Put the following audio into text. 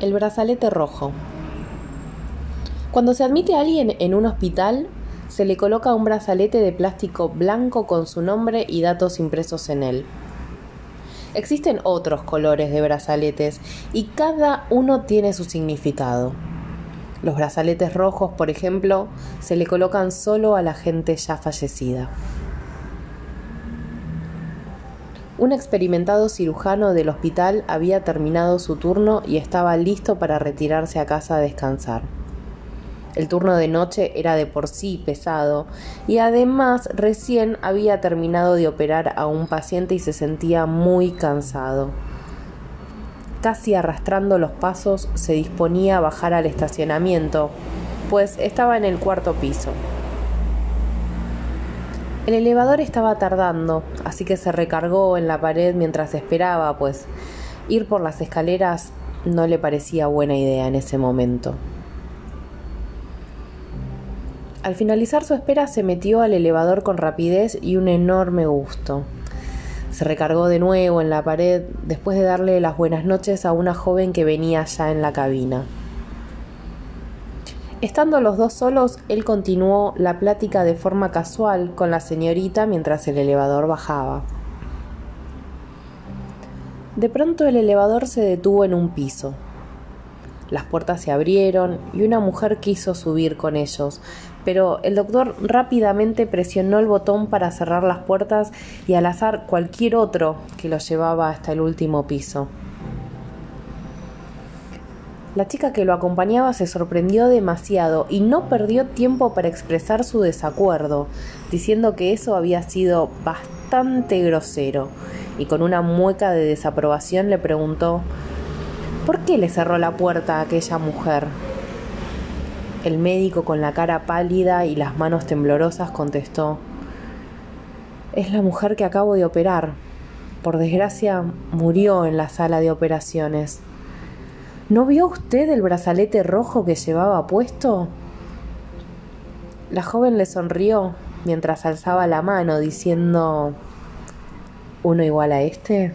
El brazalete rojo. Cuando se admite a alguien en un hospital, se le coloca un brazalete de plástico blanco con su nombre y datos impresos en él. Existen otros colores de brazaletes y cada uno tiene su significado. Los brazaletes rojos, por ejemplo, se le colocan solo a la gente ya fallecida. Un experimentado cirujano del hospital había terminado su turno y estaba listo para retirarse a casa a descansar. El turno de noche era de por sí pesado y además recién había terminado de operar a un paciente y se sentía muy cansado. Casi arrastrando los pasos se disponía a bajar al estacionamiento, pues estaba en el cuarto piso. El elevador estaba tardando, así que se recargó en la pared mientras esperaba, pues ir por las escaleras no le parecía buena idea en ese momento. Al finalizar su espera se metió al elevador con rapidez y un enorme gusto. Se recargó de nuevo en la pared después de darle las buenas noches a una joven que venía ya en la cabina. Estando los dos solos, él continuó la plática de forma casual con la señorita mientras el elevador bajaba. De pronto el elevador se detuvo en un piso. Las puertas se abrieron y una mujer quiso subir con ellos, pero el doctor rápidamente presionó el botón para cerrar las puertas y al azar cualquier otro que lo llevaba hasta el último piso. La chica que lo acompañaba se sorprendió demasiado y no perdió tiempo para expresar su desacuerdo, diciendo que eso había sido bastante grosero, y con una mueca de desaprobación le preguntó ¿Por qué le cerró la puerta a aquella mujer? El médico con la cara pálida y las manos temblorosas contestó Es la mujer que acabo de operar. Por desgracia, murió en la sala de operaciones. ¿No vio usted el brazalete rojo que llevaba puesto? La joven le sonrió mientras alzaba la mano diciendo ¿Uno igual a este?